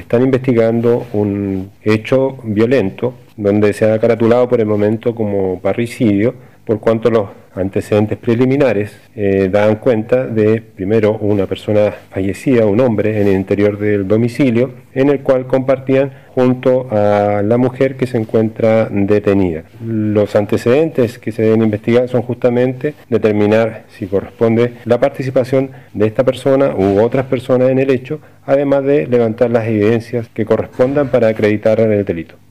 están investigando un hecho violento donde se ha caratulado por el momento como parricidio, por cuanto los antecedentes preliminares eh, dan cuenta de, primero, una persona fallecida, un hombre, en el interior del domicilio, en el cual compartían junto a la mujer que se encuentra detenida. Los antecedentes que se deben investigar son justamente determinar si corresponde la participación de esta persona u otras personas en el hecho, además de levantar las evidencias que correspondan para acreditar el delito.